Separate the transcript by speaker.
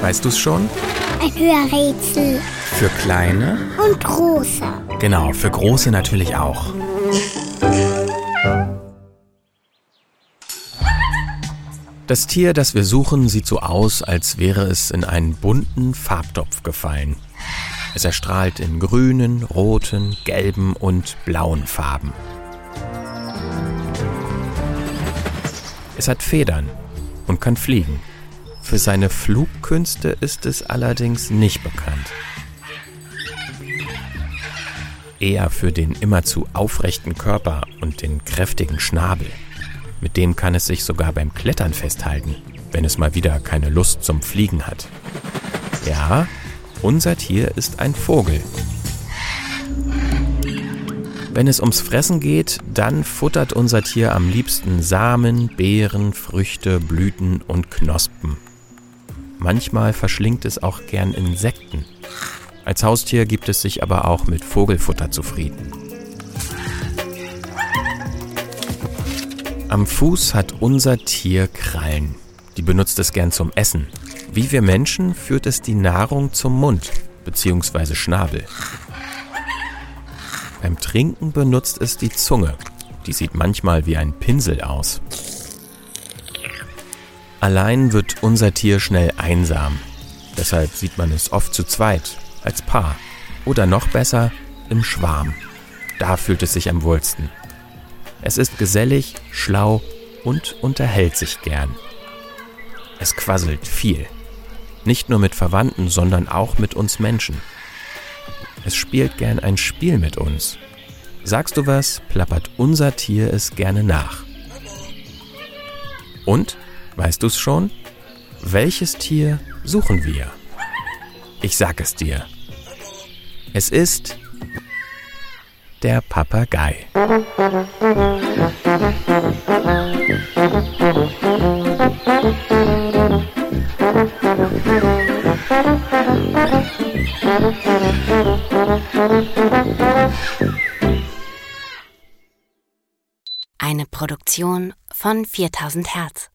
Speaker 1: Weißt du es schon?
Speaker 2: Ein Hörrätsel.
Speaker 1: Für kleine?
Speaker 2: Und große.
Speaker 1: Genau, für große natürlich auch. Das Tier, das wir suchen, sieht so aus, als wäre es in einen bunten Farbtopf gefallen. Es erstrahlt in grünen, roten, gelben und blauen Farben. Es hat Federn und kann fliegen. Für seine Flugkünste ist es allerdings nicht bekannt. Eher für den immerzu aufrechten Körper und den kräftigen Schnabel. Mit dem kann es sich sogar beim Klettern festhalten, wenn es mal wieder keine Lust zum Fliegen hat. Ja, unser Tier ist ein Vogel. Wenn es ums Fressen geht, dann futtert unser Tier am liebsten Samen, Beeren, Früchte, Blüten und Knospen. Manchmal verschlingt es auch gern Insekten. Als Haustier gibt es sich aber auch mit Vogelfutter zufrieden. Am Fuß hat unser Tier Krallen. Die benutzt es gern zum Essen. Wie wir Menschen führt es die Nahrung zum Mund bzw. Schnabel. Beim Trinken benutzt es die Zunge. Die sieht manchmal wie ein Pinsel aus. Allein wird unser Tier schnell einsam. Deshalb sieht man es oft zu zweit, als Paar. Oder noch besser, im Schwarm. Da fühlt es sich am wohlsten. Es ist gesellig, schlau und unterhält sich gern. Es quasselt viel. Nicht nur mit Verwandten, sondern auch mit uns Menschen. Es spielt gern ein Spiel mit uns. Sagst du was, plappert unser Tier es gerne nach. Und, weißt du es schon? Welches Tier suchen wir? Ich sag es dir. Es ist der Papagei.
Speaker 3: Eine Produktion von 4000 Hertz.